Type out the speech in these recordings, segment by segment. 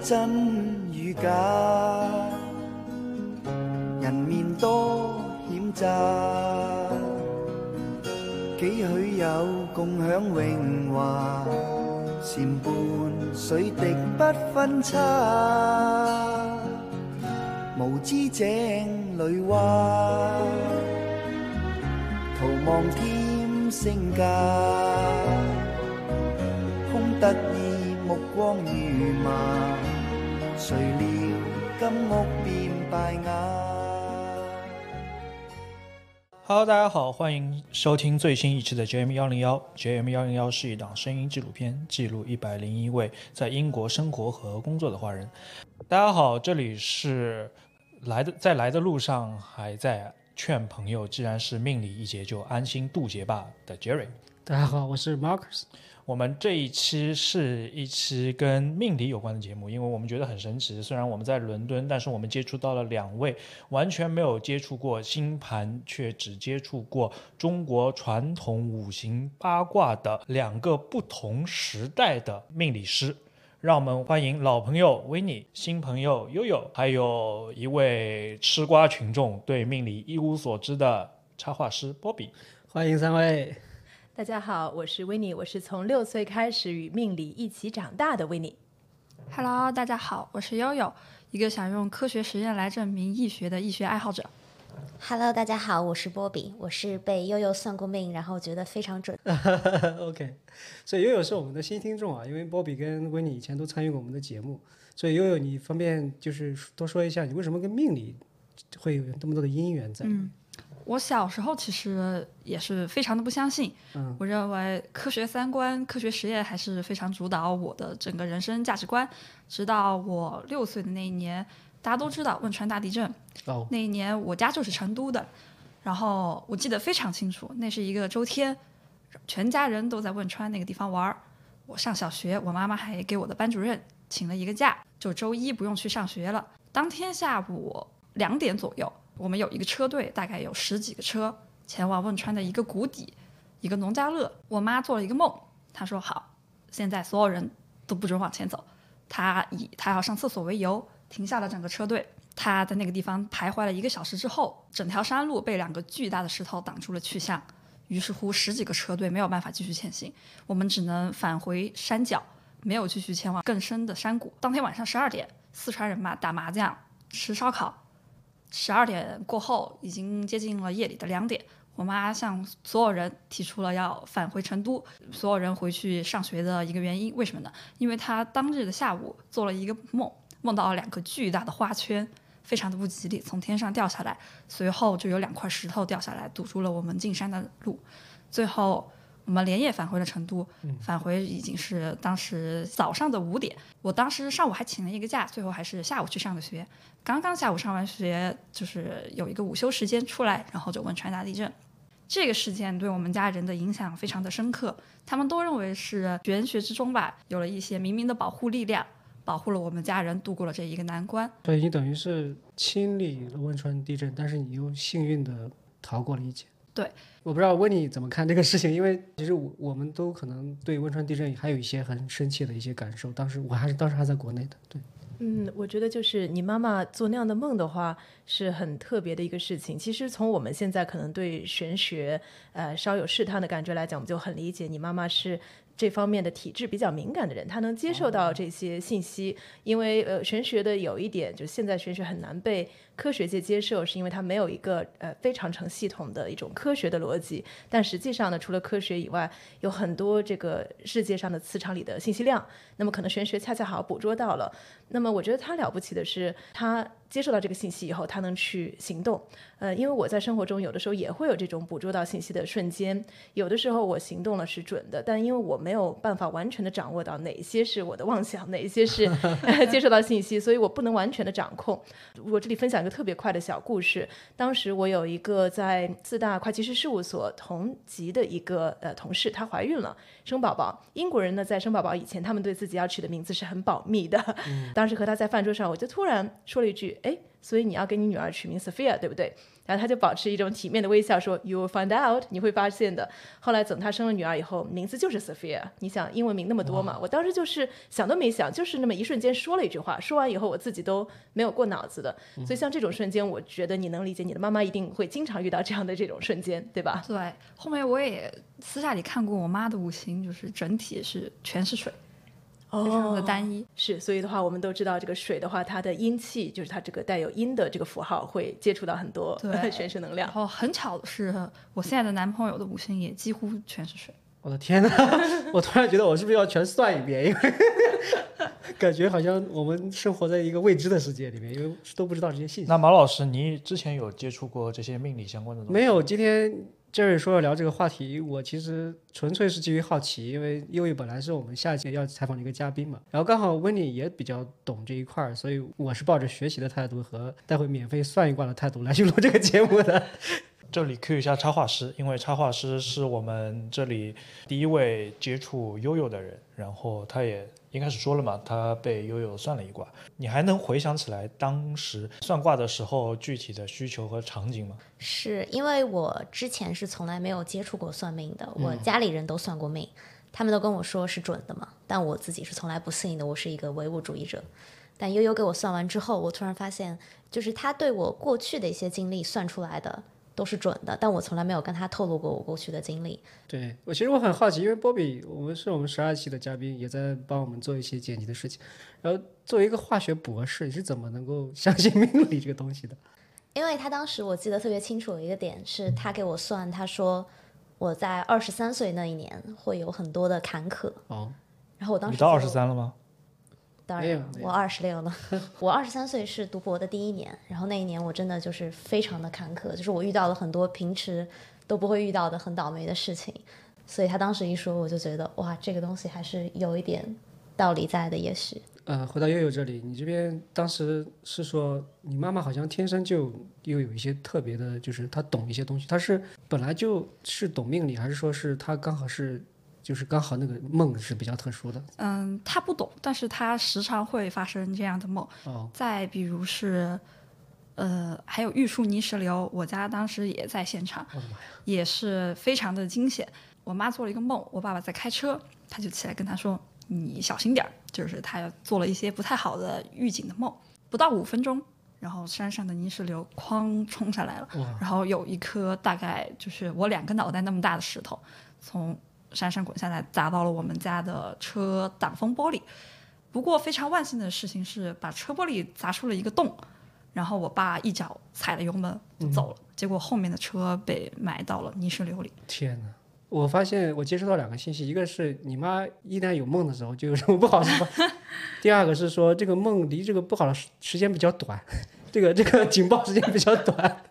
真與假，人面多險詐，幾許有共享榮華，禪伴水滴不分差，無知井裏蛙，徒望添聲價，空得目光如麻，誰料金屋變敗瓦。Hello，大家好，欢迎收听最新一期的 JM 幺零幺。JM 幺零幺是一档声音纪录片，记录一百零一位在英国生活和工作的华人。大家好，这里是来的在来的路上还在劝朋友，既然是命里一劫，就安心渡劫吧的 Jerry。大家好，我是 Marcus。我们这一期是一期跟命理有关的节目，因为我们觉得很神奇。虽然我们在伦敦，但是我们接触到了两位完全没有接触过星盘，却只接触过中国传统五行八卦的两个不同时代的命理师。让我们欢迎老朋友维尼，新朋友悠悠，还有一位吃瓜群众对命理一无所知的插画师波比。欢迎三位。大家好，我是维尼，我是从六岁开始与命理一起长大的维尼。Hello，大家好，我是悠悠，一个想用科学实验来证明易学的易学爱好者。Hello，大家好，我是波比，我是被悠悠算过命，然后觉得非常准。OK，所以悠悠是我们的新听众啊，因为波比跟维尼以前都参与过我们的节目，所以悠悠你方便就是多说一下，你为什么跟命理会有这么多的因缘在？嗯，我小时候其实也是非常的不相信，嗯我认为科学三观、科学实验还是非常主导我的整个人生价值观。直到我六岁的那一年，大家都知道汶川大地震，哦，那一年我家就是成都的，然后我记得非常清楚，那是一个周天，全家人都在汶川那个地方玩儿。我上小学，我妈妈还给我的班主任请了一个假，就周一不用去上学了。当天下午两点左右，我们有一个车队，大概有十几个车，前往汶川的一个谷底，一个农家乐。我妈做了一个梦，她说好，现在所有人都不准往前走。她以她要上厕所为由，停下了整个车队。她在那个地方徘徊了一个小时之后，整条山路被两个巨大的石头挡住了去向。于是乎，十几个车队没有办法继续前行，我们只能返回山脚，没有继续前往更深的山谷。当天晚上十二点，四川人嘛打麻将、吃烧烤。十二点过后，已经接近了夜里的两点。我妈向所有人提出了要返回成都，所有人回去上学的一个原因，为什么呢？因为她当日的下午做了一个梦，梦到了两个巨大的花圈，非常的不吉利，从天上掉下来，随后就有两块石头掉下来，堵住了我们进山的路。最后，我们连夜返回了成都，返回已经是当时早上的五点。我当时上午还请了一个假，最后还是下午去上的学。刚刚下午上完学，就是有一个午休时间出来，然后就汶川大地震。这个事件对我们家人的影响非常的深刻，他们都认为是玄学之中吧，有了一些冥冥的保护力量，保护了我们家人度过了这一个难关。所以你等于是亲历了汶川地震，但是你又幸运的逃过了一劫。对，我不知道问你怎么看这个事情，因为其实我我们都可能对汶川地震还有一些很深切的一些感受。当时我还是当时还在国内的，对。嗯，我觉得就是你妈妈做那样的梦的话，是很特别的一个事情。其实从我们现在可能对玄学，呃，稍有试探的感觉来讲，我们就很理解你妈妈是这方面的体质比较敏感的人，他能接受到这些信息。因为呃，玄学的有一点，就是现在玄学很难被科学界接受，是因为它没有一个呃非常成系统的一种科学的逻辑。但实际上呢，除了科学以外，有很多这个世界上的磁场里的信息量。那么可能玄学恰恰好捕捉到了。那么我觉得他了不起的是，他接受到这个信息以后，他能去行动。呃，因为我在生活中有的时候也会有这种捕捉到信息的瞬间，有的时候我行动了是准的，但因为我没有办法完全的掌握到哪些是我的妄想，哪些是、呃、接受到信息，所以我不能完全的掌控。我这里分享一个特别快的小故事。当时我有一个在四大会计师事务所同级的一个呃同事，她怀孕了，生宝宝。英国人呢，在生宝宝以前，他们对自己要取的名字是很保密的。当时和她在饭桌上，我就突然说了一句：“哎，所以你要给你女儿取名 Sophia，对不对？”然后他就保持一种体面的微笑说 “You will find out”，你会发现的。后来等他生了女儿以后，名字就是 Sophia。你想英文名那么多嘛？我当时就是想都没想，就是那么一瞬间说了一句话，说完以后我自己都没有过脑子的。所以像这种瞬间，我觉得你能理解，你的妈妈一定会经常遇到这样的这种瞬间，对吧？对，后面我也私下里看过我妈的五行，就是整体是全是水，非常的单一。是，所以的话，我们都知道这个水的话，它的阴气就是它这个带有阴的这个符号，会接触到很多对 玄学能量。然后很巧的是，我现在的男朋友的五行也几乎全是水。我的天呐，我突然觉得我是不是要全算一遍？因为 感觉好像我们生活在一个未知的世界里面，因为都不知道这些信息。那马老师，你之前有接触过这些命理相关的东西？没有，今天 Jerry 说要聊这个话题，我其实纯粹是基于好奇，因为悠悠本来是我们下一期要采访的一个嘉宾嘛，然后刚好 Winny 也比较懂这一块儿，所以我是抱着学习的态度和待会免费算一卦的态度来去录这个节目的。这里 Q 一下插画师，因为插画师是我们这里第一位接触悠悠的人，然后他也一开始说了嘛，他被悠悠算了一卦。你还能回想起来当时算卦的时候具体的需求和场景吗？是因为我之前是从来没有接触过算命的，我家里人都算过命，他们都跟我说是准的嘛，但我自己是从来不信的，我是一个唯物主义者。但悠悠给我算完之后，我突然发现，就是他对我过去的一些经历算出来的都是准的，但我从来没有跟他透露过我过去的经历。对我其实我很好奇，因为波比我们是我们十二期的嘉宾，也在帮我们做一些剪辑的事情。然后作为一个化学博士，你是怎么能够相信命理这个东西的？因为他当时我记得特别清楚的一个点是，他给我算，他说我在二十三岁那一年会有很多的坎坷。哦，然后我当时你到二十三了吗？当然，我二十六了。我二十三岁是读博的第一年，然后那一年我真的就是非常的坎坷，就是我遇到了很多平时都不会遇到的很倒霉的事情。所以他当时一说，我就觉得哇，这个东西还是有一点道理在的，也许。呃，回到悠悠这里，你这边当时是说你妈妈好像天生就又有一些特别的，就是她懂一些东西。她是本来就是懂命理，还是说是她刚好是就是刚好那个梦是比较特殊的？嗯，他不懂，但是他时常会发生这样的梦。哦，再比如是，呃，还有玉树泥石流，我家当时也在现场！也是非常的惊险。我妈做了一个梦，我爸爸在开车，他就起来跟他说：“你小心点儿。”就是他做了一些不太好的预警的梦。不到五分钟，然后山上的泥石流哐冲下来了，然后有一颗大概就是我两个脑袋那么大的石头从山上滚下来，砸到了我们家的车挡风玻璃。不过非常万幸的事情是，把车玻璃砸出了一个洞，然后我爸一脚踩了油门就走了，结果后面的车被埋到了泥石流里。天哪！我发现我接收到两个信息，一个是你妈一旦有梦的时候就有什么不好的事发，第二个是说这个梦离这个不好的时时间比较短，这个这个警报时间比较短。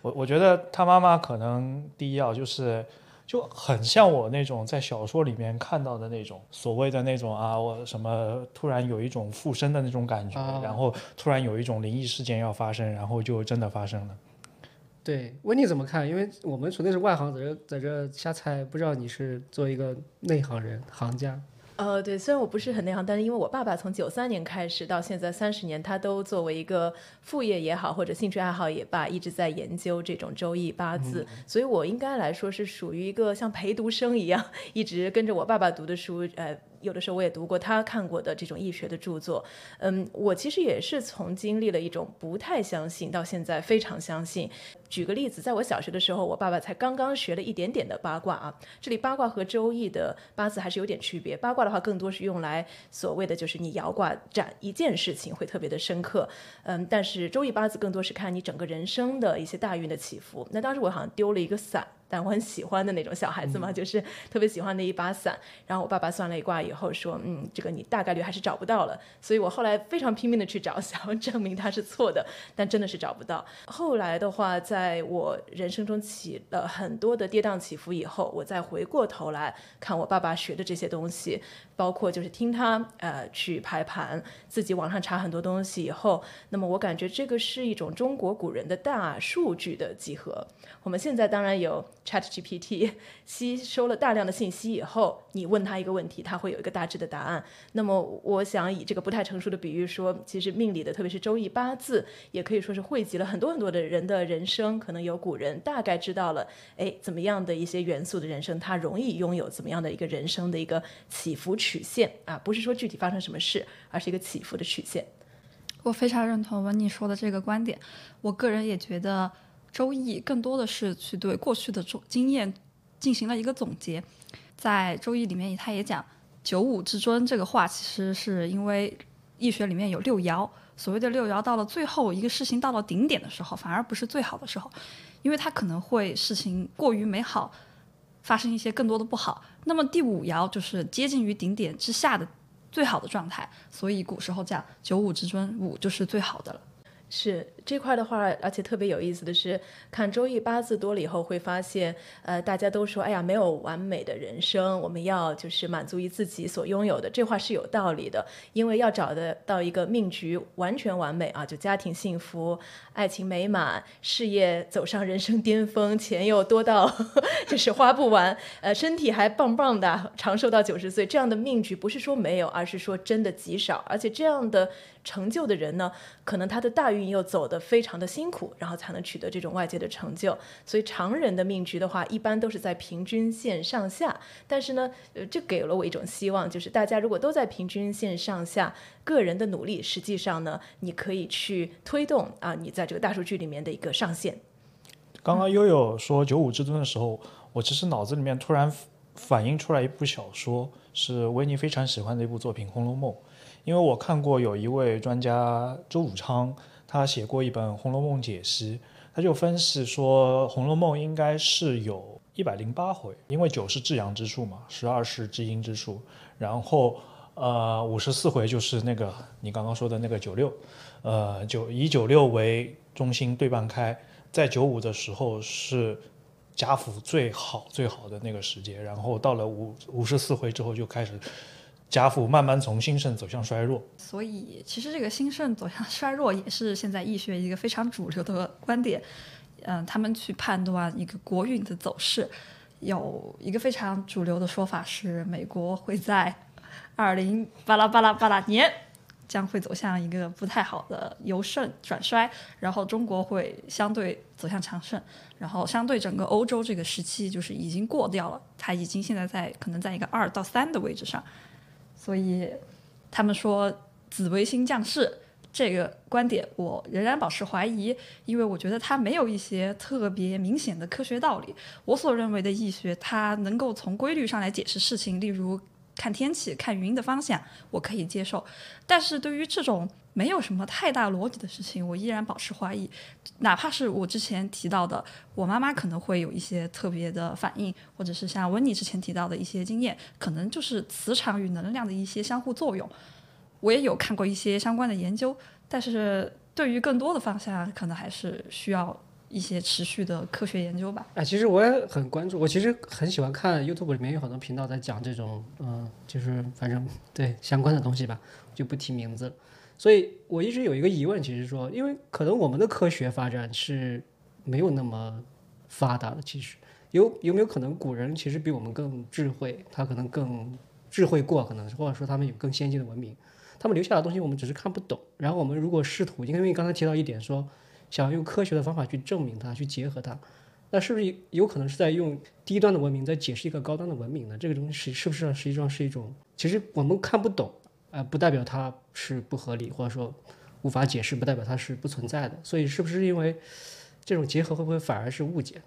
我我觉得他妈妈可能第一要，就是就很像我那种在小说里面看到的那种所谓的那种啊，我什么突然有一种附身的那种感觉，啊然后突然有一种灵异事件要发生，然后就真的发生了。对，问你怎么看？因为我们纯粹是外行，在这在这瞎猜，不知道你是做一个内行人、行家。呃，对，虽然我不是很内行，但是因为我爸爸从九三年开始到现在三十年，他都作为一个副业也好，或者兴趣爱好也罢，一直在研究这种周易八字，所以我应该来说是属于一个像陪读生一样，一直跟着我爸爸读的书，呃。有的时候我也读过他看过的这种易学的著作，嗯，我其实也是从经历了一种不太相信到现在非常相信。举个例子，在我小学的时候，我爸爸才刚刚学了一点点的八卦啊。这里八卦和周易的八字还是有点区别。八卦的话，更多是用来所谓的就是你摇卦斩一件事情会特别的深刻，嗯，但是周易八字更多是看你整个人生的一些大运的起伏。那当时我好像丢了一个伞。但我很喜欢的那种小孩子嘛，就是特别喜欢的一把伞。然后我爸爸算了一卦以后说，嗯，这个你大概率还是找不到了。所以我后来非常拼命的去找，想要证明他是错的，但真的是找不到。后来的话，在我人生中起了很多的跌宕起伏以后，我再回过头来看我爸爸学的这些东西，包括就是听他呃去排盘，自己网上查很多东西以后，那么我感觉这个是一种中国古人的大数据的集合。我们现在当然有 Chat GPT 吸收了大量的信息以后，你问他一个问题，他会有一个大致的答案。那么，我想以这个不太成熟的比喻说，其实命理的，特别是周易八字，也可以说是汇集了很多很多的人的人生。可能有古人大概知道了，哎，怎么样的一些元素的人生，他容易拥有怎么样的一个人生的一个起伏曲线啊，不是说具体发生什么事，而是一个起伏的曲线。我非常认同文妮说的这个观点，我个人也觉得。周易更多的是去对过去的经经验进行了一个总结，在周易里面，他也讲九五之尊这个话，其实是因为易学里面有六爻，所谓的六爻到了最后一个事情到了顶点的时候，反而不是最好的时候，因为它可能会事情过于美好，发生一些更多的不好。那么第五爻就是接近于顶点之下的最好的状态，所以古时候讲九五之尊，五就是最好的了。是这块的话，而且特别有意思的是，看周易八字多了以后，会发现，呃，大家都说，哎呀，没有完美的人生，我们要就是满足于自己所拥有的，这话是有道理的。因为要找得到一个命局完全完美啊，就家庭幸福、爱情美满、事业走上人生巅峰、钱又多到 就是花不完，呃，身体还棒棒的，长寿到九十岁，这样的命局不是说没有，而是说真的极少，而且这样的。成就的人呢，可能他的大运又走的非常的辛苦，然后才能取得这种外界的成就。所以常人的命局的话，一般都是在平均线上下。但是呢，呃，这给了我一种希望，就是大家如果都在平均线上下，个人的努力，实际上呢，你可以去推动啊，你在这个大数据里面的一个上限。刚刚悠悠说九五之尊的时候，我其实脑子里面突然反映出来一部小说，是维尼非常喜欢的一部作品《红楼梦》。因为我看过有一位专家周武昌，他写过一本《红楼梦解析》，他就分析说，《红楼梦》应该是有一百零八回，因为九是至阳之数嘛，十二是至阴之数，然后呃五十四回就是那个你刚刚说的那个九六，呃九以九六为中心对半开，在九五的时候是贾府最好最好的那个时节，然后到了五五十四回之后就开始。家父慢慢从兴盛走向衰弱，所以其实这个兴盛走向 衰弱也是现在易学一个非常主流的观点。嗯，他们去判断一个国运的走势，有一个非常主流的说法是，美国会在二零巴拉巴拉巴拉年将会走向一个不太好的由盛转衰，然后中国会相对走向强盛，然后相对整个欧洲这个时期就是已经过掉了，它已经现在在可能在一个二到三的位置上。所以，他们说紫微星降世这个观点，我仍然保持怀疑，因为我觉得它没有一些特别明显的科学道理。我所认为的易学，它能够从规律上来解释事情，例如看天气、看云的方向，我可以接受。但是对于这种没有什么太大逻辑的事情，我依然保持怀疑。哪怕是我之前提到的，我妈妈可能会有一些特别的反应，或者是像温妮之前提到的一些经验，可能就是磁场与能量的一些相互作用。我也有看过一些相关的研究，但是对于更多的方向，可能还是需要一些持续的科学研究吧。哎，其实我也很关注，我其实很喜欢看 YouTube 里面有很多频道在讲这种，嗯，就是反正对相关的东西吧，就不提名字。所以我一直有一个疑问，其实说，因为可能我们的科学发展是没有那么发达的，其实有有没有可能古人其实比我们更智慧，他可能更智慧过，可能或者说他们有更先进的文明，他们留下的东西我们只是看不懂。然后我们如果试图，因为刚才提到一点说，想用科学的方法去证明它，去结合它，那是不是有可能是在用低端的文明在解释一个高端的文明呢？这个东西是是不是实际上是一种，其实我们看不懂。呃，不代表它是不合理，或者说无法解释，不代表它是不存在的。所以，是不是因为这种结合会不会反而是误解？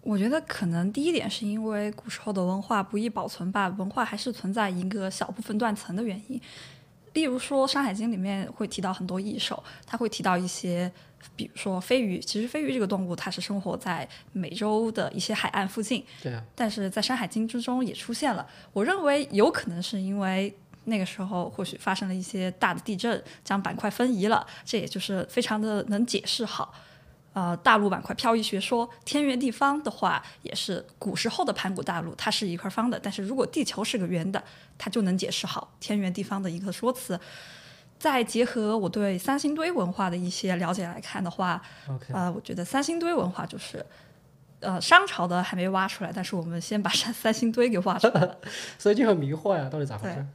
我觉得可能第一点是因为古时候的文化不易保存吧，文化还是存在一个小部分断层的原因。例如说，《山海经》里面会提到很多异兽，它会提到一些，比如说飞鱼。其实飞鱼这个动物，它是生活在美洲的一些海岸附近。对啊。但是在《山海经》之中也出现了。我认为有可能是因为。那个时候或许发生了一些大的地震，将板块分移了，这也就是非常的能解释好。呃，大陆板块漂移学说，天圆地方的话，也是古时候的盘古大陆，它是一块方的。但是如果地球是个圆的，它就能解释好天圆地方的一个说辞。再结合我对三星堆文化的一些了解来看的话，呃，我觉得三星堆文化就是。呃，商朝的还没挖出来，但是我们先把三三星堆给挖出来了。所以就很迷惑呀，到底咋回事？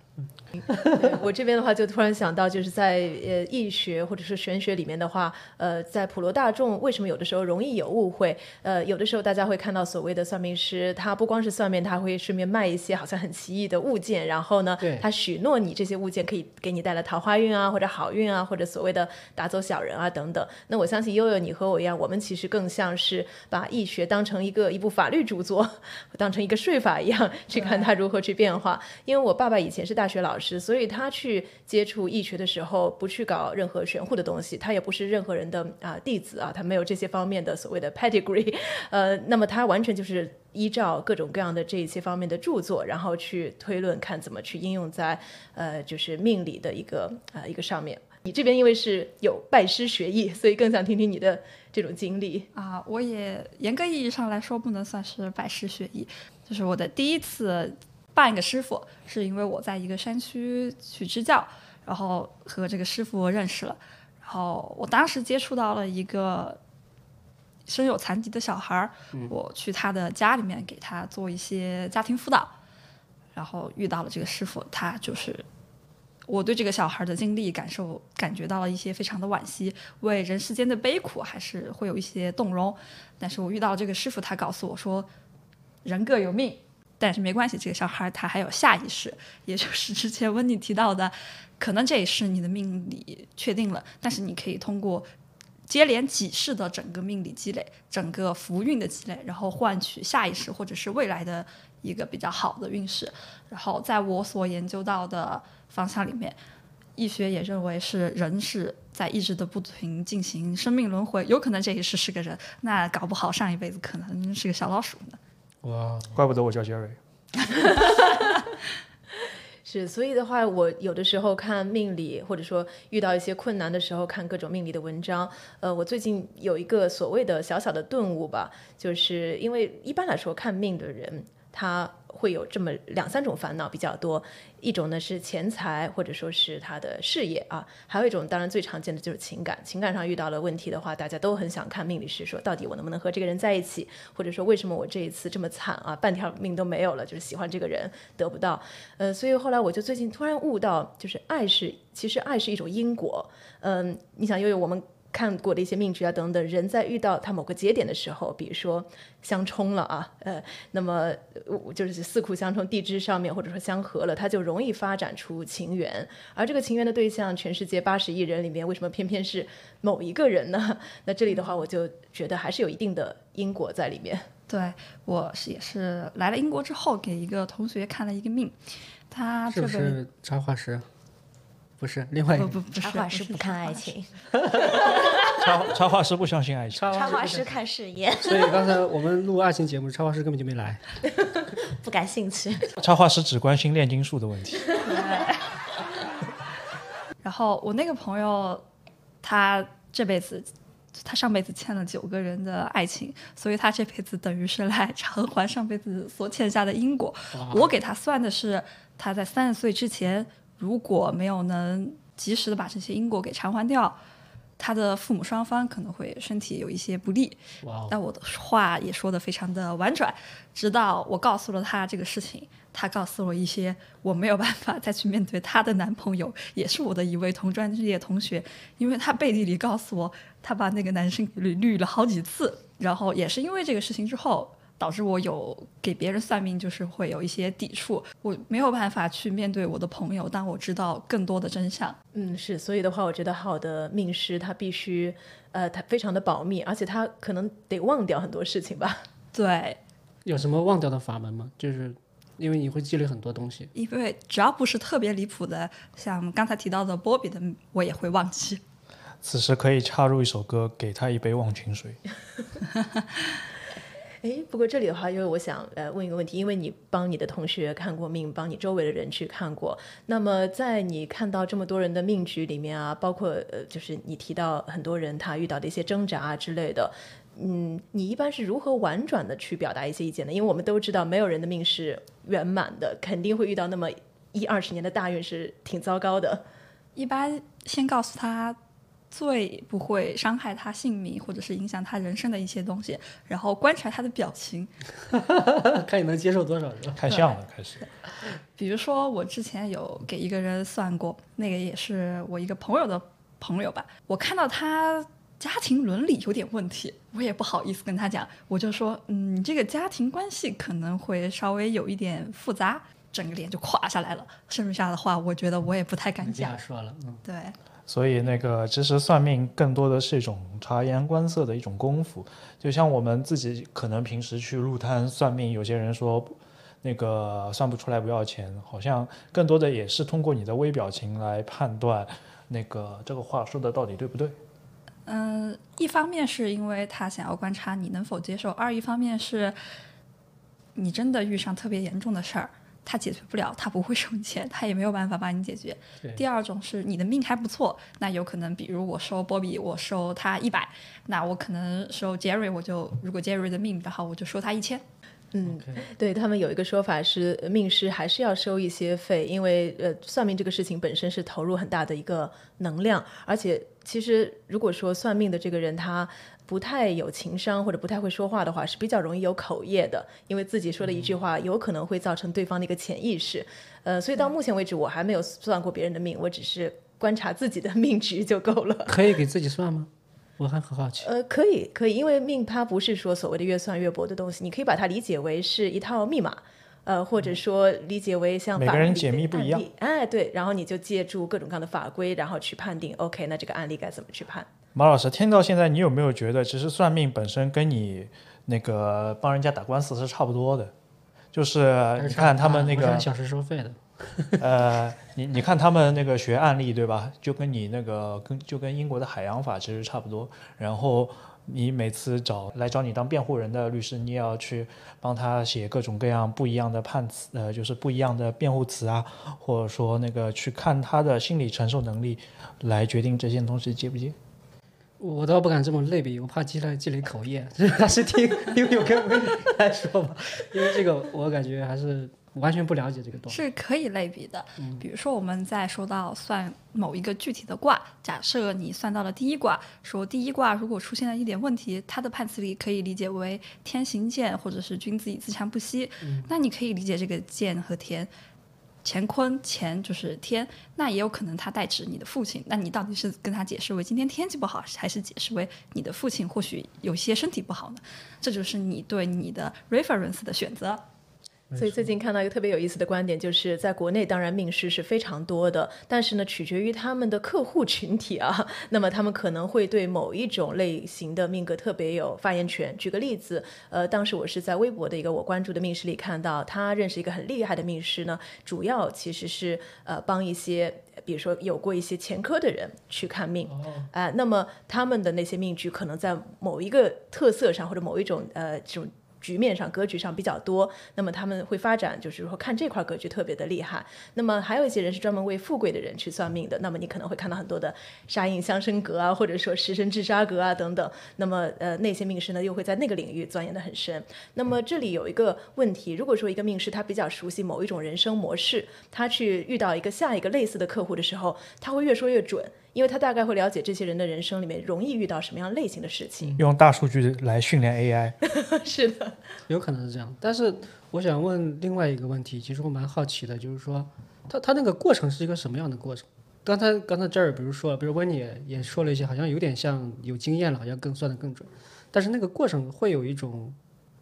对 我这边的话，就突然想到，就是在呃易学或者是玄学里面的话，呃，在普罗大众为什么有的时候容易有误会？呃，有的时候大家会看到所谓的算命师，他不光是算命，他会顺便卖一些好像很奇异的物件，然后呢，他许诺你这些物件可以给你带来桃花运啊，或者好运啊，或者所谓的打走小人啊等等。那我相信悠悠你和我一样，我们其实更像是把易学当成一个一部法律著作，当成一个税法一样去看它如何去变化。因为我爸爸以前是大学老师，所以他去接触易学的时候，不去搞任何玄乎的东西，他也不是任何人的啊、弟子啊，他没有这些方面的所谓的 pedigree，呃，那么他完全就是依照各种各样的这一些方面的著作，然后去推论看怎么去应用在呃就是命理的一个啊、一个上面。你这边因为是有拜师学艺，所以更想听听你的这种经历。啊，我也严格意义上来说不能算是拜师学艺，就是我的第一次拜一个师傅，是因为我在一个山区去支教，然后和这个师傅认识了，然后我当时接触到了一个身有残疾的小孩儿，我去他的家里面给他做一些家庭辅导，然后遇到了这个师傅，他就是。我对这个小孩的经历感受感觉到了一些非常的惋惜，为人世间的悲苦还是会有一些动容。但是我遇到这个师傅，他告诉我说，人各有命，但是没关系，这个小孩他还有下一世，也就是之前温妮提到的，可能这一世你的命理确定了，但是你可以通过接连几世的整个命理积累，整个福运的积累，然后换取下一世或者是未来的一个比较好的运势。然后在我所研究到的方向里面，易学也认为是人是在意志的不停进行生命轮回，有可能这一世是个人，那搞不好上一辈子可能是个小老鼠呢。哇，怪不得我叫 Jerry。是，所以的话，我有的时候看命理，或者说遇到一些困难的时候，看各种命理的文章。呃，我最近有一个所谓的小小的顿悟吧，就是因为一般来说看命的人，他会有这么两三种烦恼比较多，一种呢是钱财，或者说是他的事业啊，还有一种当然最常见的就是情感，情感上遇到了问题的话，大家都很想看命理师说，到底我能不能和这个人在一起，或者说为什么我这一次这么惨啊，半条命都没有了，就是喜欢这个人得不到，呃，所以后来我就最近突然悟到，就是爱是其实爱是一种因果，嗯、你想悠悠我们。看过的一些命局啊等等，人在遇到他某个节点的时候，比如说相冲了啊，呃，那么呃就是四库相冲，地支上面或者说相合了，它就容易发展出情缘。而这个情缘的对象，全世界八十亿人里面，为什么偏偏是某一个人呢？那这里的话，我就觉得还是有一定的因果在里面。对我是也是来了英国之后，给一个同学看了一个命，他是不是插画师？不是，另外一个插画师不看爱情，插插画师不相信爱情。插插画师师看事业，所以刚才我们录爱情节目，插画师根本就没来。不感兴趣。插画师只关心炼金术的问题。然后我那个朋友，他这辈子，他上辈子欠了九个人的爱情，所以他这辈子等于是来偿还上辈子所欠下的因果。我给他算的是，他在三十岁之前，如果没有能及时的把这些因果给偿还掉，他的父母双方可能会身体有一些不利。但我的话也说的非常的婉转，直到我告诉了他这个事情，他告诉我一些我没有办法再去面对她的男朋友，也是我的一位同专业同学，因为他背地里告诉我，他把那个男生给绿了好几次，然后也是因为这个事情之后。导致我有给别人算命，就是会有一些抵触，我没有办法去面对我的朋友，当我知道更多的真相。嗯，是，所以的话，我觉得好的命师他必须，呃，他非常的保密，而且他可能得忘掉很多事情吧。对，有什么忘掉的法门吗？就是因为你会积累很多东西。因为只要不是特别离谱的，像刚才提到的波比的，我也会忘记。此时可以插入一首歌，给他一杯忘情水。诶，不过这里的话，因为我想呃问一个问题，因为你帮你的同学看过命，帮你周围的人去看过，那么在你看到这么多人的命局里面啊，包括呃就是你提到很多人他遇到的一些挣扎啊之类的，嗯，你一般是如何婉转的去表达一些意见呢？因为我们都知道，没有人的命是圆满的，肯定会遇到那么一二十年的大运是挺糟糕的。一般先告诉他，最不会伤害他性命或者是影响他人生的一些东西，然后观察他的表情。看你能接受多少是吧？太像了，开始。比如说，我之前有给一个人算过，那个也是我一个朋友的朋友吧。我看到他家庭伦理有点问题，我也不好意思跟他讲，我就说，嗯，你这个家庭关系可能会稍微有一点复杂，整个脸就垮下来了。剩下的话，我觉得我也不太敢不讲想。说了，嗯，对，所以那个其实算命更多的是一种察言观色的一种功夫，就像我们自己可能平时去路摊算命，有些人说那个算不出来不要钱，好像更多的也是通过你的微表情来判断那个这个话说的到底对不对。嗯，一方面是因为他想要观察你能否接受，二一方面是你真的遇上特别严重的事儿，他解决不了，他不会收你钱，他也没有办法帮你解决。第二种是你的命还不错，那有可能比如我收波比，我收他一百，那我可能收 Jerry，我就如果 Jerry 的命比较好，我就收他一千。嗯对他们有一个说法是，呃命师还是要收一些费，因为呃，算命这个事情本身是投入很大的一个能量，而且其实如果说算命的这个人他不太有情商或者不太会说话的话，是比较容易有口业的，因为自己说的一句话有可能会造成对方的一个潜意识。呃，所以到目前为止，我还没有算过别人的命，我只是观察自己的命局就够了。可以给自己算吗？我还很好奇。呃，可以，可以，因为命它不是说所谓的越算越薄的东西，你可以把它理解为是一套密码，呃，或者说理解为像每个人解密不一样，哎，对，然后你就借助各种各样的法规，然后去判定，OK，那这个案例该怎么去判？马老师，听到现在，你有没有觉得，其实算命本身跟你那个帮人家打官司是差不多的？就是你看他们那个小时收费的，呃，你你看他们那个学案例对吧？就跟你那个跟就跟英国的海洋法其实差不多。然后你每次找来找你当辩护人的律师，你也要去帮他写各种各样不一样的判词，呃，就是不一样的辩护词啊，或者说那个去看他的心理承受能力，来决定这件东西接不接。我倒不敢这么类比，我怕积累积累口业，还是听悠悠跟温来说吧，因为这个我感觉还是完全不了解这个东西。是可以类比的。比如说，我们在说到算某一个具体的卦，假设你算到了第一卦，说第一卦如果出现了一点问题，它的判词里可以理解为天行健，或者是君子以自强不息。那你可以理解这个健和天。乾坤乾就是天，那也有可能他代指你的父亲。那你到底是跟他解释为今天天气不好，还是解释为你的父亲或许有些身体不好呢？这就是你对你的 reference 的选择。所以最近看到一个特别有意思的观点，就是在国内，当然命师是非常多的，但是呢，取决于他们的客户群体啊，那么他们可能会对某一种类型的命格特别有发言权。举个例子，呃，当时我是在微博的一个我关注的命师里看到，他认识一个很厉害的命师呢，主要其实是呃帮一些。比如说有过一些前科的人去看命，啊、那么他们的那些命局可能在某一个特色上或者某一种呃这种局面上、格局上比较多，那么他们会发展，就是说看这块格局特别的厉害。那么还有一些人是专门为富贵的人去算命的，那么你可能会看到很多的杀印相生格啊，或者说食神制杀格啊等等。那么呃那些命师呢又会在那个领域钻研的很深。那么这里有一个问题，如果说一个命师他比较熟悉某一种人生模式，他去遇到一个下一个类似的客户的时候，他会越说越准。因为他大概会了解这些人的人生里面容易遇到什么样类型的事情。用大数据来训练 AI，是的，有可能是这样，但是我想问另外一个问题，其实我蛮好奇的，就是说，他他那个过程是一个什么样的过程？刚才刚才这儿比如说，比如温妮也也说了一些，好像有点像有经验了，好像更算得更准，但是那个过程会有一种，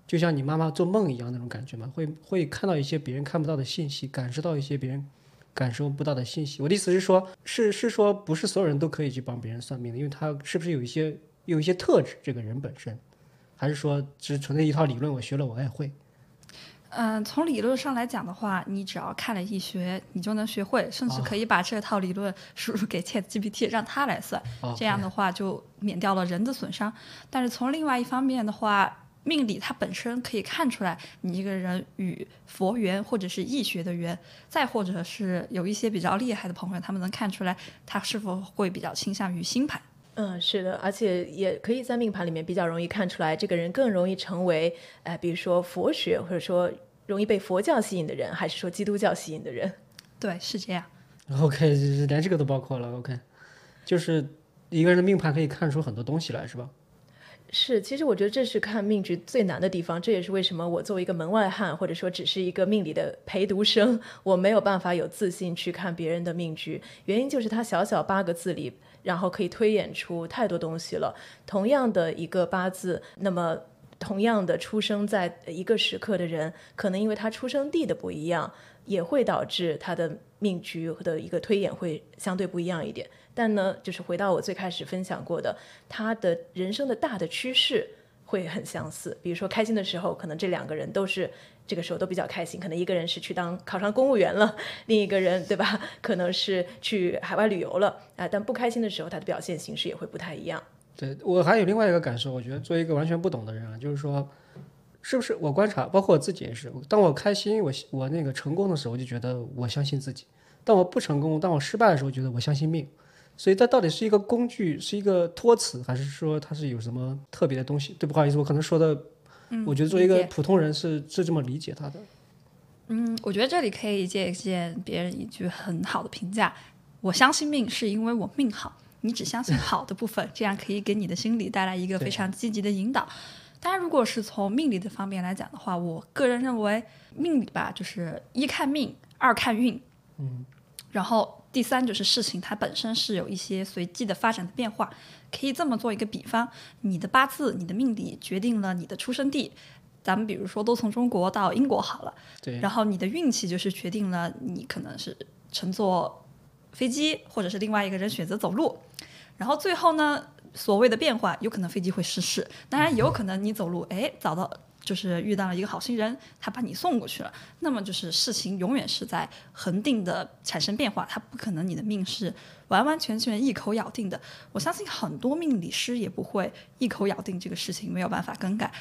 就像你妈妈做梦一样那种感觉吗？会会看到一些别人看不到的信息，感受到一些别人感受不到的信息。我的意思是说，是是说不是所有人都可以去帮别人算命的，因为他是不是有一些有一些特质，这个人本身。还是说只存在一套理论，我学了我也会？嗯，从理论上来讲的话，你只要看了易学，你就能学会，甚至可以把这套理论输入给 Chat GPT，让它来算。哦这样的话就免掉了人的损伤。但是从另外一方面的话，命理它本身可以看出来你一个人与佛缘或者是易学的缘，再或者是有一些比较厉害的朋友，他们能看出来他是否会比较倾向于星盘。嗯，是的，而且也可以在命盘里面比较容易看出来，这个人更容易成为，呃，比如说佛学或者说容易被佛教吸引的人，还是说基督教吸引的人。对，是这样。OK，连这个都包括了。OK，就是一个人的命盘可以看出很多东西来，是吧？是，其实我觉得这是看命局最难的地方，这也是为什么我作为一个门外汉，或者说只是一个命理的陪读生，我没有办法有自信去看别人的命局。原因就是他小小八个字里，然后可以推演出太多东西了。同样的一个八字，那么同样的出生在一个时刻的人，可能因为他出生地的不一样，也会导致他的命局的一个推演会相对不一样一点。但呢，就是回到我最开始分享过的，他的人生的大的趋势会很相似。比如说开心的时候，可能这两个人都是这个时候都比较开心，可能一个人是去当考上公务员了，另一个人对吧，可能是去海外旅游了啊。但不开心的时候，他的表现形式也会不太一样。对我还有另外一个感受，我觉得作为一个完全不懂的人啊，就是说，是不是我观察，包括我自己也是，当我开心，我我那个成功的时候，我就觉得我相信自己；当我不成功，当我失败的时候，觉得我相信命。所以它到底是一个工具，是一个托词，还是说它是有什么特别的东西？对，不好意思，我可能说的，我觉得作为一个普通人是是这么理解它的。嗯，我觉得这里可以借鉴别人一句很好的评价：我相信命是因为我命好。你只相信好的部分，这样可以给你的心理带来一个非常积极的引导。当然，如果是从命理的方面来讲的话，我个人认为命理吧，就是一看命，二看运，嗯，然后。第三就是事情它本身是有一些随机的发展的变化，可以这么做一个比方：你的八字、你的命理决定了你的出生地，咱们比如说都从中国到英国好了，对。然后你的运气就是决定了你可能是乘坐飞机，或者是另外一个人选择走路，然后最后呢，所谓的变化有可能飞机会失事，当然有可能你走路哎找到。就是遇到了一个好心人，他把你送过去了。那么就是事情永远是在恒定的产生变化，它不可能你的命是完完全全一口咬定的。我相信很多命理师也不会一口咬定这个事情没有办法更改。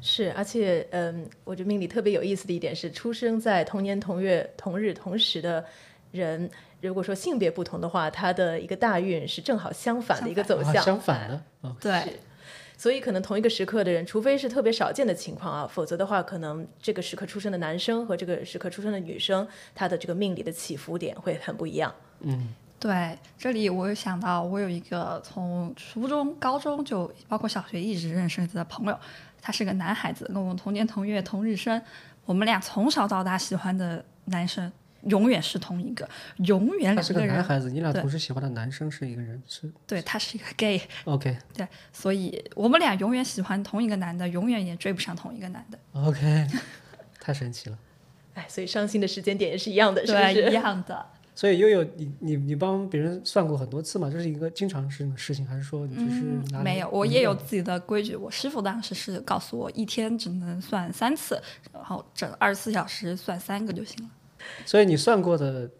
是，而且嗯，我觉得命理特别有意思的一点是，出生在同年同月同日同时的人，如果说性别不同的话，他的一个大运是正好相反的一个走向，相反的，对。所以，可能同一个时刻的人，除非是特别少见的情况啊，否则的话，可能这个时刻出生的男生和这个时刻出生的女生，他的这个命理的起伏点会很不一样。嗯，对，这里我有想到，我有一个从初中、高中就包括小学一直认识的朋友，他是个男孩子，跟我同年同月同日生，我们俩从小到大喜欢的男生。永远是同一个，永远两个人。他是个男孩子，你俩同时喜欢的男生是一个人，是？对，他是一个 gay。OK。对，所以我们俩永远喜欢同一个男的，永远也追不上同一个男的。OK，太神奇了。哎，所以伤心的时间点也是一样的，是不是？一样的。所以悠悠，你你你帮别人算过很多次吗？这是一个经常事的事情，还是说你就是？没有，我也有自己的规矩。我师傅当时是告诉我，一天只能算三次，然后整二十四小时算三个就行了。所以你算过的，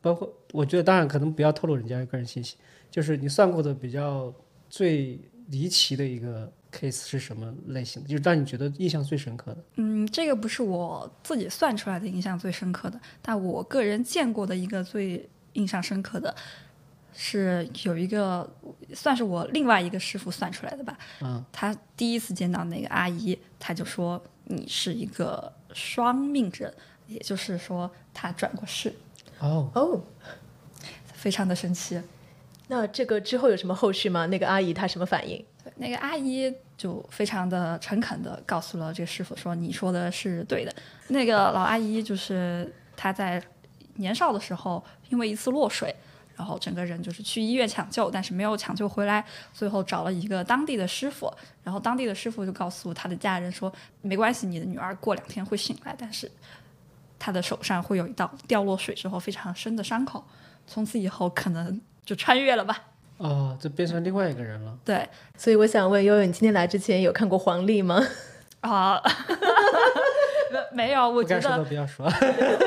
包括我觉得当然可能不要透露人家个人信息，就是你算过的比较最离奇的一个 case 是什么类型的？就是让你觉得印象最深刻的。嗯，这个不是我自己算出来的印象最深刻的，但我个人见过的一个最印象深刻的是有一个算是我另外一个师傅算出来的吧。嗯，他第一次见到那个阿姨，他就说你是一个双命人。也就是说，他转过世，哦哦，非常的神奇。那这个之后有什么后续吗？那个阿姨她什么反应？那个阿姨就非常的诚恳的告诉了这个师傅说：“你说的是对的。”那个老阿姨就是她在年少的时候，因为一次落水，然后整个人就是去医院抢救，但是没有抢救回来，最后找了一个当地的师傅，然后当地的师傅就告诉他的家人说：“没关系，你的女儿过两天会醒来，但是。”他的手上会有一道掉落水之后非常深的伤口，从此以后可能就穿越了吧？哦，就变成另外一个人了。对，所以我想问悠悠，你今天来之前有看过黄历吗？啊，没有，我觉得不要说，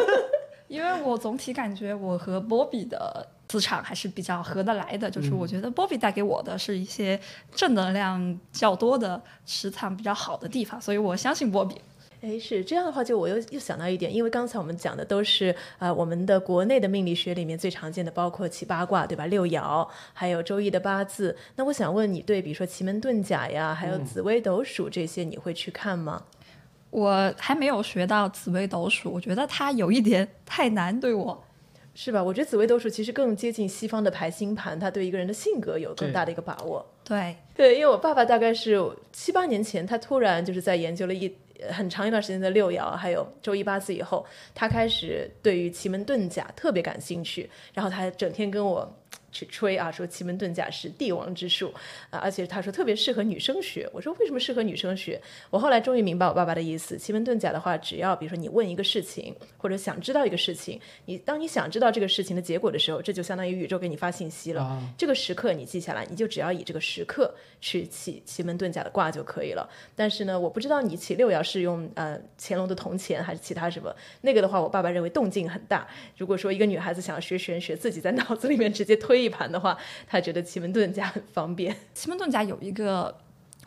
因为我总体感觉我和波比的磁场还是比较合得来的，就是我觉得波比带给我的是一些正能量较多的磁场比较好的地方，所以我相信波比。哎，是这样的话，就我又又想到一点，因为刚才我们讲的都是呃我们的国内的命理学里面最常见的，包括七八卦，对吧？六爻，还有周易的八字。那我想问你，对比如说奇门遁甲呀，还有紫微斗数这些，你会去看吗？我还没有学到紫微斗数，我觉得它有一点太难对我。是吧？我觉得紫微斗数其实更接近西方的排星盘，它对一个人的性格有更大的一个把握。对，对，因为我爸爸大概是七八年前，他突然就是在研究了一呃很长一段时间的六爻，还有周一八字以后，他开始对于奇门遁甲特别感兴趣，然后他整天跟我。去吹啊，说奇门遁甲是帝王之术啊，而且他说特别适合女生学。我说为什么适合女生学？我后来终于明白我爸爸的意思。奇门遁甲的话，只要比如说你问一个事情，或者想知道一个事情，你当你想知道这个事情的结果的时候，这就相当于宇宙给你发信息了。啊这个时刻你记下来，你就只要以这个时刻去起奇门遁甲的卦就可以了。但是呢，我不知道你起六爻是用呃乾隆的铜钱还是其他什么，那个的话，我爸爸认为动静很大。如果说一个女孩子想要学玄学，自己在脑子里面直接推一盘的话，他觉得奇门遁甲很方便。奇门遁甲有一个，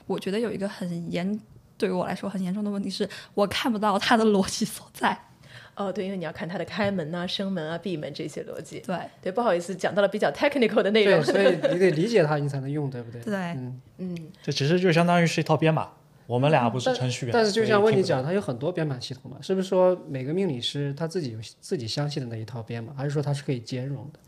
我觉得有一个很严，对于我来说很严重的问题是，我看不到它的逻辑所在。哦，对，因为你要看它的开门啊、生门啊、闭门这些逻辑。对对，不好意思，讲到了比较 technical 的内，容。所以 你得理解它，你才能用，对不对？对嗯。嗯，这其实就相当于是一套编码。我们俩不是程序员，但是就像温妮听不懂讲，它有很多编码系统嘛，是不是说每个命理师他自己有自己相信的那一套编码，还是说它是可以兼容的？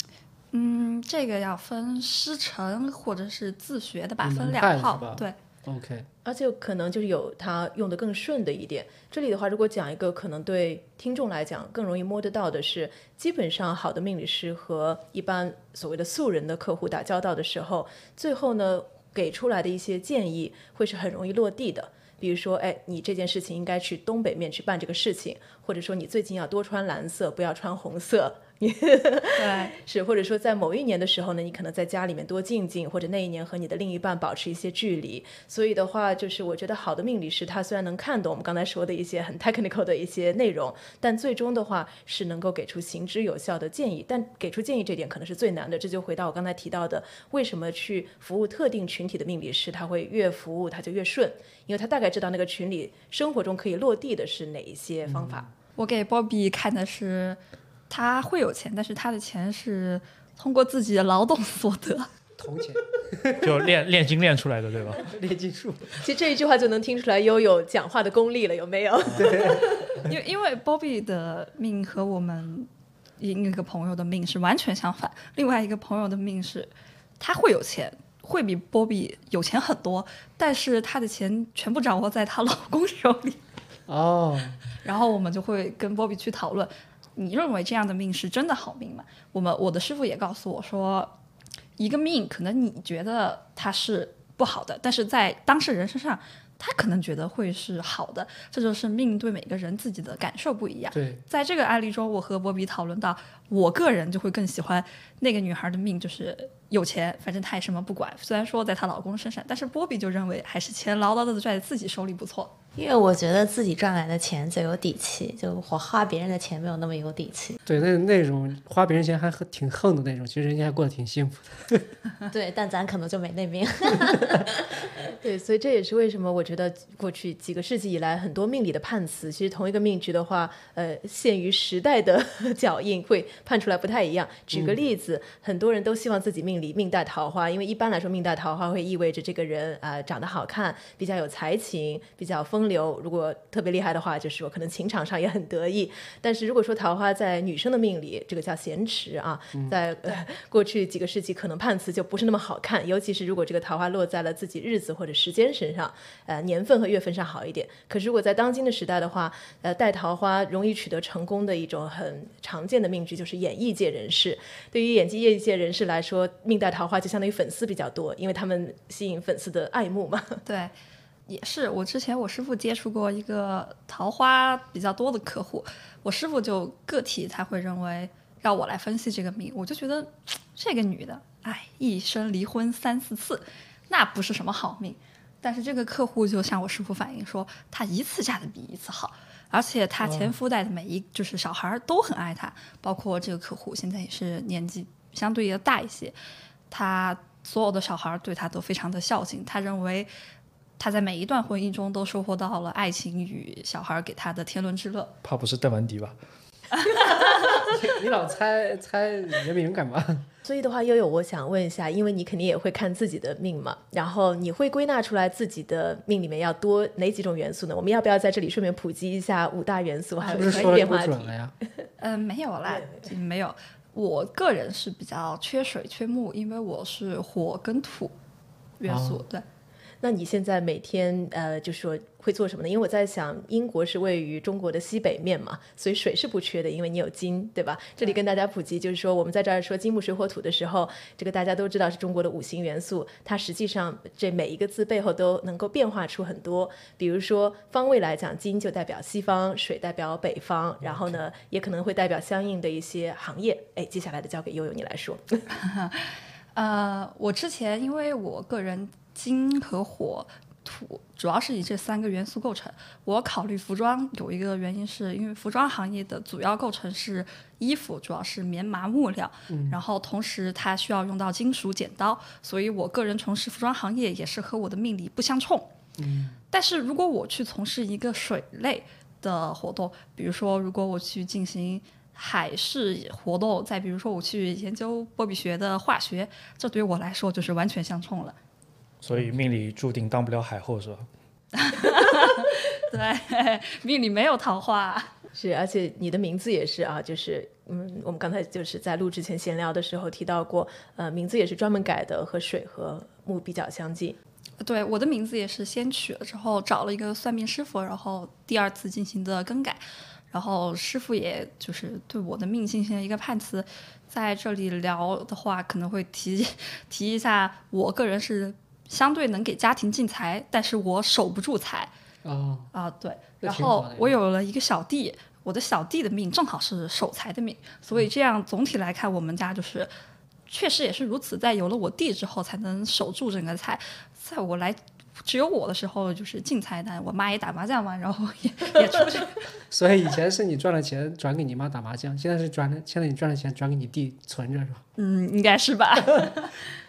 嗯，这个要分师承或者是自学的吧，分两套。对，OK，而且可能就是有它用的更顺的一点。这里的话，如果讲一个可能对听众来讲更容易摸得到的是，基本上好的命理师和一般所谓的素人的客户打交道的时候，最后呢给出来的一些建议会是很容易落地的。比如说，哎，你这件事情应该去东北面去办这个事情，或者说你最近要多穿蓝色，不要穿红色。对，是，或者说在某一年的时候呢，你可能在家里面多静静，或者那一年和你的另一半保持一些距离。所以的话，就是我觉得好的命理师，他虽然能看懂我们刚才说的一些很 technical 的一些内容，但最终的话是能够给出行之有效的建议。但给出建议这点可能是最难的，这就回到我刚才提到的，为什么去服务特定群体的命理师，他会越服务他就越顺，因为他大概知道那个群里生活中可以落地的是哪一些方法。我给 Bobby 看的是，他会有钱，但是他的钱是通过自己的劳动所得。铜钱、就炼炼金炼出来的，对吧？炼金术，其实这一句话就能听出来悠悠讲话的功力了，有没有？对 因为因为 Bobby 的命和我们另一个朋友的命是完全相反，另外一个朋友的命是他会有钱，会比 Bobby 有钱很多，但是他的钱全部掌握在她老公手里。哦，然后我们就会跟 Bobby 去讨论，你认为这样的命是真的好命吗？我们我的师傅也告诉我说，一个命可能你觉得它是不好的，但是在当事人身上，他可能觉得会是好的，这就是命对每个人自己的感受不一样。对，在这个案例中，我和波比讨论到，我个人就会更喜欢那个女孩的命，就是有钱，反正她也什么不管。虽然说在她老公身上，但是波比就认为还是钱牢牢的拽在自己手里不错。因为我觉得自己赚来的钱最有底气，就我花别人的钱没有那么有底气。对，那那种花别人钱还很挺横的那种，其实人家还过得挺幸福的。对，但咱可能就没那命。对，所以这也是为什么我觉得过去几个世纪以来，很多命理的判词，其实同一个命局的话，呃，限于时代的 脚印，会判出来不太一样。举个例子，很多人都希望自己命里命带桃花，因为一般来说，命带桃花会意味着这个人啊、呃长得好看，比较有才情，比较风流。如果特别厉害的话，就是说可能情场上也很得意。但是如果说桃花在女生的命里，这个叫闲池啊，在、呃、过去几个世纪，可能判词就不是那么好看，尤其是如果这个桃花落在了自己日子或者时间身上，呃，年份和月份上好一点。可是如果在当今的时代的话，呃，带桃花容易取得成功的一种很常见的命局就是演艺界人士。对于演技业界人士来说，命带桃花就相当于粉丝比较多，因为他们吸引粉丝的爱慕嘛。对，也是我之前我师傅接触过一个桃花比较多的客户，我师傅就个体他会认为让我来分析这个命，我就觉得这个女的，哎，一生离婚三四次，那不是什么好命。但是这个客户就向我师傅反映说，她一次嫁的比一次好，而且她前夫带的每一就是小孩儿都很爱她，包括这个客户现在也是年纪相对要大一些，他所有的小孩儿对他都非常的孝敬，他认为他在每一段婚姻中都收获到了爱情与小孩儿给他的天伦之乐。怕不是邓文迪吧？你老猜猜人名干嘛？所以的话，悠悠，我想问一下，因为你肯定也会看自己的命嘛，然后你会归纳出来自己的命里面要多哪几种元素呢？我们要不要在这里顺便普及一下五大元素，还有题不准？了呀？嗯，没有啦，没有。我个人是比较缺水缺木，因为我是火跟土元素，对。那你现在每天呃，就说会做什么呢？因为我在想，英国是位于中国的西北面嘛，所以水是不缺的，因为你有金，对吧？这里跟大家普及，就是说我们在这儿说金木水火土的时候，这个大家都知道是中国的五行元素，它实际上这每一个字背后都能够变化出很多。比如说方位来讲，金就代表西方，水代表北方，然后呢，也可能会代表相应的一些行业。哎，接下来的交给悠悠你来说。呃，我之前因为我个人。金和火、土主要是以这三个元素构成。我考虑服装有一个原因，是因为服装行业的主要构成是衣服，主要是棉麻木料，然后同时它需要用到金属剪刀，所以我个人从事服装行业也是和我的命理不相冲。嗯，但是如果我去从事一个水类的活动，比如说如果我去进行海事活动，再比如说我去研究波比学的化学，这对于我来说就是完全相冲了。所以命里注定当不了海后，是吧？对，命里没有桃花。是，而且你的名字也是啊，就是嗯，我们刚才就是在录之前闲聊的时候提到过，呃，名字也是专门改的，和水和木比较相近。对，我的名字也是先取了之后找了一个算命师傅，然后第二次进行的更改，然后师傅也就是对我的命进行了一个判词。在这里聊的话，可能会提 提一下，我个人是。相对能给家庭进财，但是我守不住财。哦啊，对。然后我有了一个小弟，我的小弟的命正好是守财的命，所以这样总体来看，我们家就是确实也是如此。在有了我弟之后，才能守住整个财。在我来只有我的时候，就是进财单。我妈也打麻将嘛，然后也 也出去。所以以前是你赚了钱转给你妈打麻将，现在是转了，现在你赚了钱转给你弟存着是吧？嗯，应该是吧。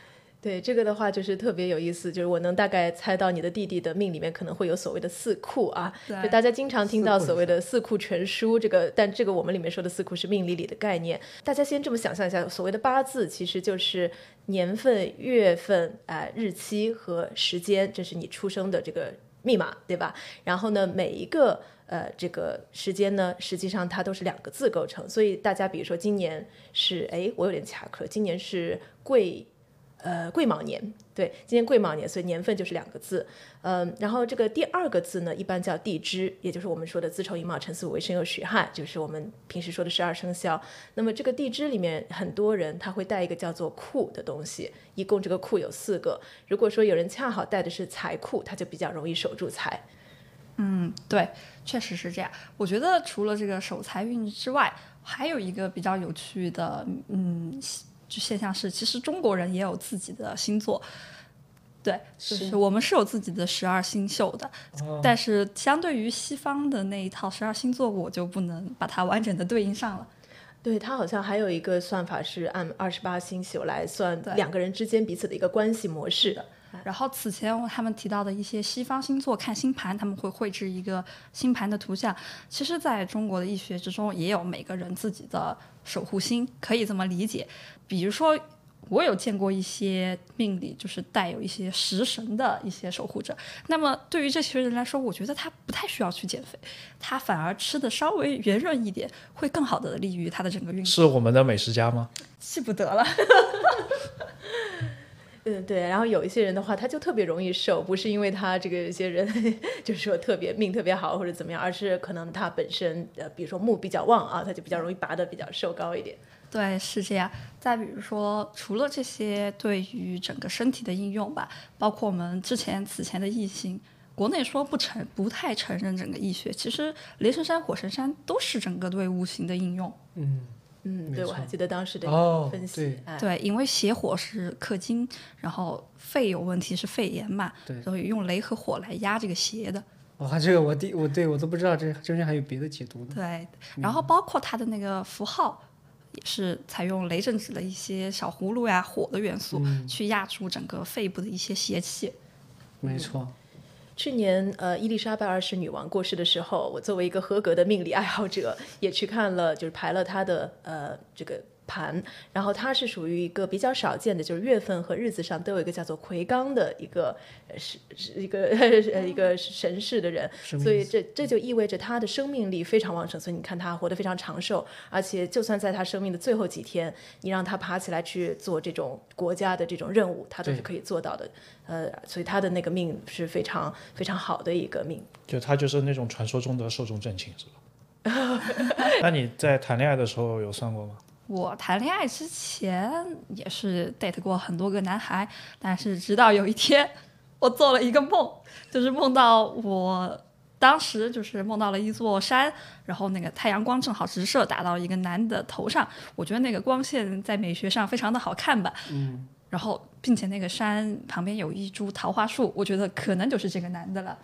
对这个的话，就是特别有意思，就是我能大概猜到你的弟弟的命里面可能会有所谓的四库啊，就大家经常听到所谓的四库全书，这个但这个我们里面说的四库是命理里的概念。大家先这么想象一下，所谓的八字其实就是年份、月份、啊日期和时间，这是你出生的这个密码，对吧？然后呢，每一个呃这个时间呢，实际上它都是两个字构成，所以大家比如说今年是哎，我有点卡壳，今年是贵。呃，癸卯年，对，今年癸卯年，所以年份就是两个字，嗯，然后这个第二个字呢，一般叫地支，也就是我们说的子丑寅卯辰巳午未申酉戌亥，就是我们平时说的十二生肖。那么这个地支里面，很多人他会带一个叫做库的东西，一共这个库有四个。如果说有人恰好带的是财库，他就比较容易守住财。嗯，对，确实是这样。我觉得除了这个守财运之外，还有一个比较有趣的，嗯。就现象是，其实中国人也有自己的星座，对，就是我们是有自己的十二星宿的，但是相对于西方的那一套十二星座，我就不能把它完整的对应上了。对，它好像还有一个算法是按二十八星宿来算两个人之间彼此的一个关系模式的。然后此前他们提到的一些西方星座看星盘，他们会绘制一个星盘的图像。其实，在中国的易学之中，也有每个人自己的守护星，可以这么理解。比如说，我有见过一些命理，就是带有一些食神的一些守护者。那么，对于这些人来说，我觉得他不太需要去减肥，他反而吃的稍微圆润一点，会更好的利于他的整个运。是我们的美食家吗？记不得了。嗯，对，然后有一些人的话，他就特别容易瘦，不是因为他这个有些人 就是说特别命特别好或者怎么样，而是可能他本身呃，比如说木比较旺啊，他就比较容易拔的比较瘦高一点。对，是这样。再比如说，除了这些对于整个身体的应用吧，包括我们之前此前的异性，国内说不承不太承认整个易学，其实雷神山、火神山都是整个对五行的应用。嗯。嗯，对，我还记得当时的分析，对，因为邪火是克金，然后肺有问题是肺炎嘛，对，所以用雷和火来压这个邪的。哇，这个我第我对我都不知道，这中间还有别的解读呢。对，然后包括它的那个符号，也是采用雷震子的一些小葫芦呀，火的元素去压住整个肺部的一些邪气。没错。去年，呃，伊丽莎白二世女王过世的时候，我作为一个合格的命理爱好者，也去看了，就是排了她的呃这个盘，然后它是属于一个比较少见的，就是月份和日子上都有一个叫做魁罡的一个呃是是一个 呃一个神士的人，所以这这就意味着他的生命力非常旺盛，所以你看他活得非常长寿，而且就算在他生命的最后几天，你让他爬起来去做这种国家的这种任务，他都是可以做到的。呃，所以他的那个命是非常非常好的一个命。就他就是那种传说中的寿终正寝，是吧？那你在谈恋爱的时候有算过吗？我谈恋爱之前也是 date 过很多个男孩，但是直到有一天，我做了一个梦，就是梦到我当时就是梦到了一座山，然后那个太阳光正好直射打到一个男的头上，我觉得那个光线在美学上非常的好看吧，嗯，然后并且那个山旁边有一株桃花树，我觉得可能就是这个男的了。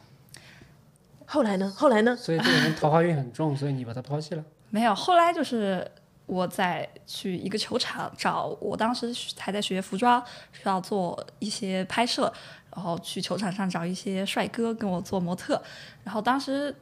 后来呢？后来呢？所以这个人桃花运很重，所以你把他抛弃了。没有，后来就是我在去一个球场找，我当时还在学服装，需要做一些拍摄，然后去球场上找一些帅哥跟我做模特，然后当时。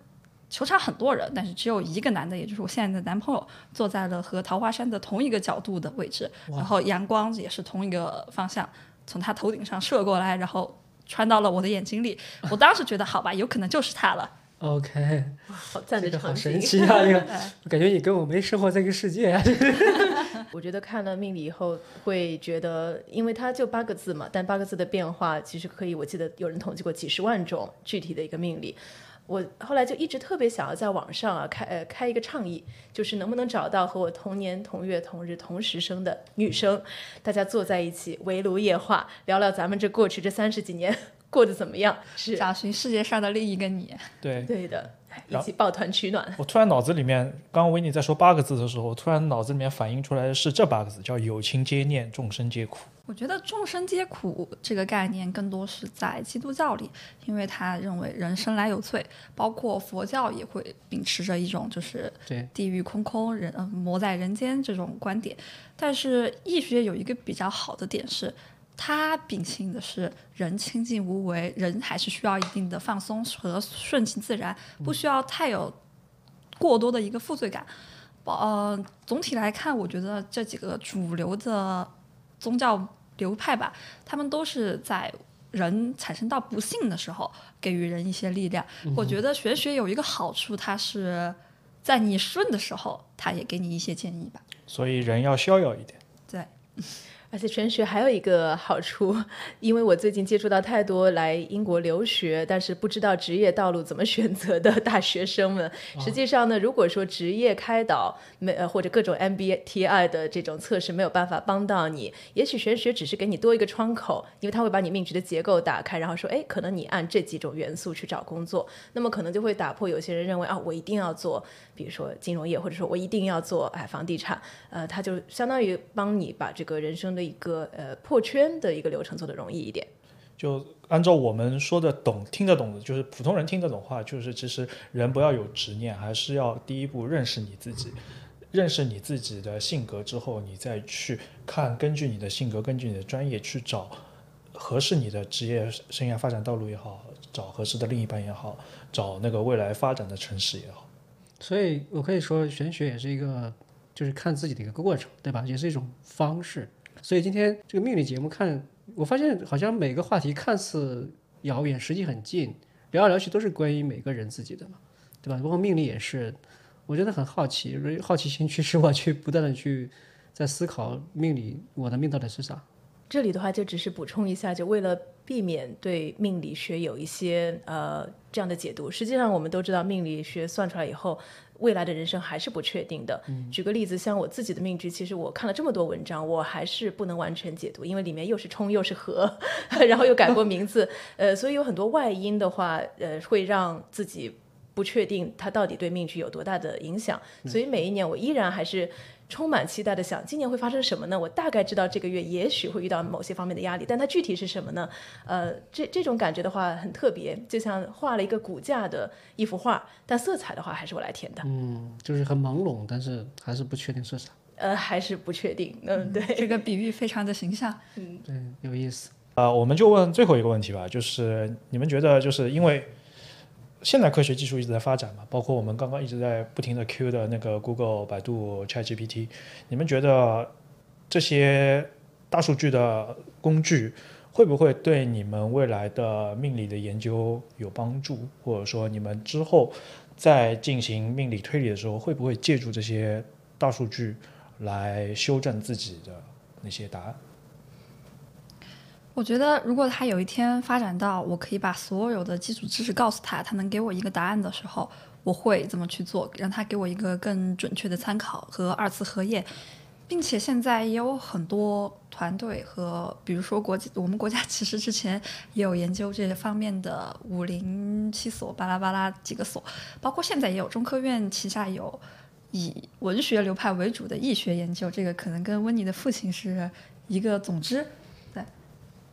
球场很多人，但是只有一个男的，也就是我现在的男朋友，坐在了和桃花山的同一个角度的位置，然后阳光也是同一个方向，从他头顶上射过来，然后穿到了我的眼睛里。我当时觉得，好吧，有可能就是他了。OK，好赞的这个好神。奇啊！这个，我感觉你跟我没生活在一个世界啊。我觉得看了命理以后，会觉得，因为它就八个字嘛，但八个字的变化其实可以，我记得有人统计过几十万种具体的一个命理。我后来就一直特别想要在网上啊开呃开一个倡议，就是能不能找到和我同年同月同日同时生的女生，大家坐在一起围炉夜话，聊聊咱们这过去这三十几年过得怎么样。是找寻世界上的另一个你。对，对的，哎一起抱团取暖。我突然脑子里面，刚刚维尼在说八个字的时候，我突然脑子里面反映出来的是这八个字，叫“有情皆念，众生皆苦我觉得众生皆苦这个概念更多是在基督教里，因为他认为人生来有罪，包括佛教也会秉持着一种就是对地狱空空，人呃魔在人间这种观点。但是易学有一个比较好的点是，它秉性的是人清净无为，人还是需要一定的放松和顺其自然，不需要太有过多的一个负罪感。呃，总体来看，我觉得这几个主流的宗教流派吧，他们都是在人产生到不幸的时候，给予人一些力量。我觉得玄学有一个好处，它是在你顺的时候，它也给你一些建议吧。”，所以人要逍遥一点。对，而且玄学还有一个好处，因为我最近接触到太多来英国留学，但是不知道职业道路怎么选择的大学生们。实际上呢，如果说职业开导没呃或者各种 MBTI 的这种测试没有办法帮到你，也许玄学只是给你多一个窗口，因为它会把你命局的结构打开，然后说，哎，可能你按这几种元素去找工作，那么可能就会打破有些人认为啊，我一定要做，比如说金融业，或者说我一定要做哎房地产，呃，它就相当于帮你把这个人生的一个呃破圈的一个流程做得容易一点。就按照我们说的懂、听得懂的，就是普通人听得懂话，就是其实人不要有执念，还是要第一步认识你自己，认识你自己的性格之后，你再去看，根据你的性格，根据你的专业去找合适你的职业生涯发展道路也好，找合适的另一半也好，找那个未来发展的城市也好。所以我可以说，玄学也是一个，就是看自己的一个过程，对吧？也是一种方式。所以今天这个命理节目看，我发现好像每个话题看似遥远，实际很近，聊来聊去都是关于每个人自己的嘛，对吧？包括命理也是，我真的很好奇，好奇心驱使我去不断的去在思考命理，我的命到底是啥？这里的话，就只是补充一下，就为了避免对命理学有一些呃这样的解读。实际上，我们都知道，命理学算出来以后，未来的人生还是不确定的。举个例子，像我自己的命局，其实我看了这么多文章，我还是不能完全解读，因为里面又是冲又是合，然后又改过名字，呃，所以有很多外因的话，呃，会让自己不确定它到底对命局有多大的影响。所以每一年我依然还是。充满期待的想，今年会发生什么呢？我大概知道这个月也许会遇到某些方面的压力，但它具体是什么呢？呃，这这种感觉的话很特别，就像画了一个骨架的一幅画，但色彩的话还是我来填的。嗯，就是很朦胧，但是还是不确定是啥。呃，还是不确定。嗯，对。这个比喻非常的形象。嗯对，有意思。呃，我们就问最后一个问题吧，就是你们觉得，就是因为现代科学技术一直在发展嘛，包括我们刚刚一直在不停的 Q 的那个 Google、百度、ChatGPT，你们觉得这些大数据的工具会不会对你们未来的命理的研究有帮助？或者说你们之后在进行命理推理的时候，会不会借助这些大数据来修正自己的那些答案？我觉得，如果他有一天发展到我可以把所有的基础知识告诉他，他能给我一个答案的时候，我会怎么去做，让他给我一个更准确的参考和二次核验，并且现在也有很多团队和，比如说国际，我们国家 其实之前也有研究这些方面的五零七所巴拉巴拉几个所，包括现在也有中科院旗下有以文学流派为主的易学研究，这个可能跟温妮的父亲是一个总之。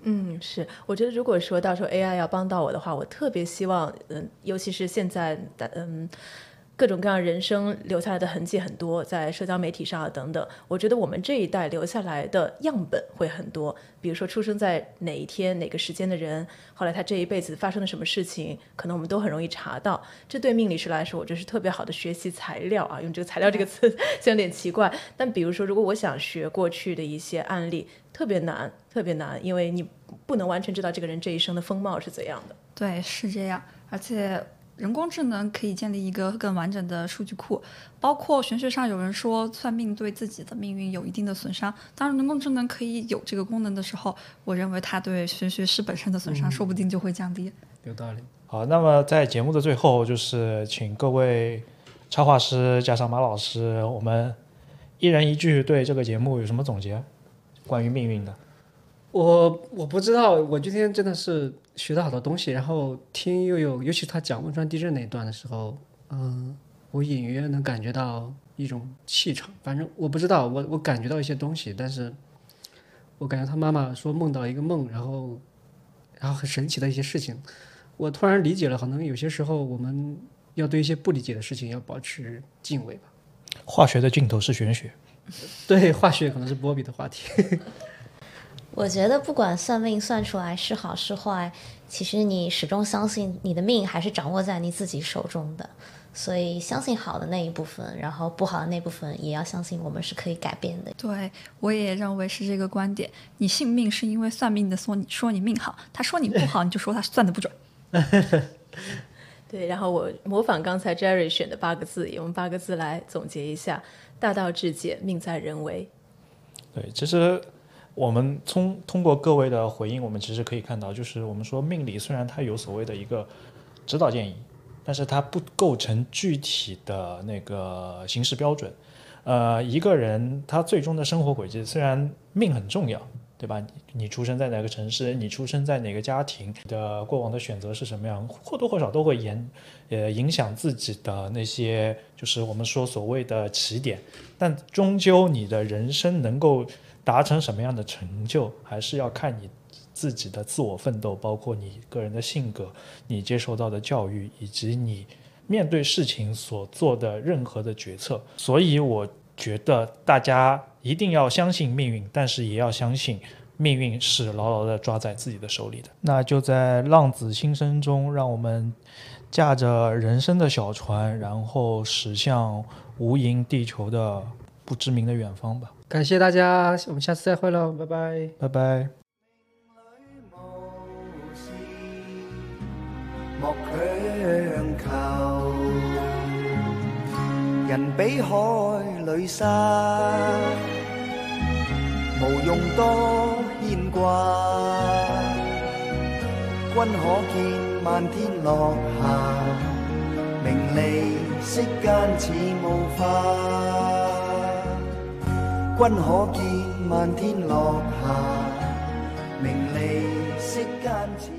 嗯，是，我觉得如果说到时候 AI 要帮到我的话，我特别希望，嗯，尤其是现在的，嗯，各种各样人生留下来的痕迹很多，在社交媒体上啊等等，我觉得我们这一代留下来的样本会很多，比如说出生在哪一天哪个时间的人，后来他这一辈子发生了什么事情，可能我们都很容易查到，这对命理师来说，我觉得是特别好的学习材料啊。用这个“材料”这个词，虽然有点奇怪，但比如说，如果我想学过去的一些案例，特别难，特别难，因为你。不能完全知道这个人这一生的风貌是怎样的。对，是这样。而且人工智能可以建立一个更完整的数据库，包括玄学上有人说算命对自己的命运有一定的损伤。当人工智能可以有这个功能的时候，我认为它对玄学师本身的损伤说不定就会降低。有道理。好，那么在节目的最后，就是请各位插画师加上马老师，我们一人一句对这个节目有什么总结？关于命运的。我我不知道，我今天真的是学到好多东西。然后听悠悠，尤其他讲汶川地震那一段的时候，嗯，我隐约能感觉到一种气场。反正我不知道，我我感觉到一些东西，但是我感觉他妈妈说梦到一个梦，然后然后很神奇的一些事情，我突然理解了。可能有些时候我们要对一些不理解的事情要保持敬畏吧。化学的尽头是玄学，对，化学可能是波比的话题。我觉得不管算命算出来是好是坏，其实你始终相信你的命还是掌握在你自己手中的，所以相信好的那一部分，然后不好的那部分也要相信我们是可以改变的。对，我也认为是这个观点。你信命是因为算命的说你说你命好，他说你不好，你就说他算的不准。对，然后我模仿刚才 Jerry 选的八个字，用八个字来总结一下：大道至简，命在人为。对，其实。我们从通过各位的回应，我们其实可以看到，就是我们说命理虽然它有所谓的一个指导建议，但是它不构成具体的那个行事标准。呃，一个人他最终的生活轨迹，虽然命很重要，对吧？你出生在哪个城市，你出生在哪个家庭，的过往的选择是什么样，或多或少都会影呃影响自己的那些，就是我们说所谓的起点。但终究你的人生能够。达成什么样的成就，还是要看你自己的自我奋斗，包括你个人的性格、你接受到的教育，以及你面对事情所做的任何的决策。所以，我觉得大家一定要相信命运，但是也要相信命运是牢牢的抓在自己的手里的。那就在浪子心声中，让我们驾着人生的小船，然后驶向无垠地球的不知名的远方吧。感谢大家，我们下次再会喽，拜拜，拜拜。莫强求，人比海里沙，无用多牵挂。君可见漫天落霞，名利息间似雾化。君可见漫天落霞，名利息间。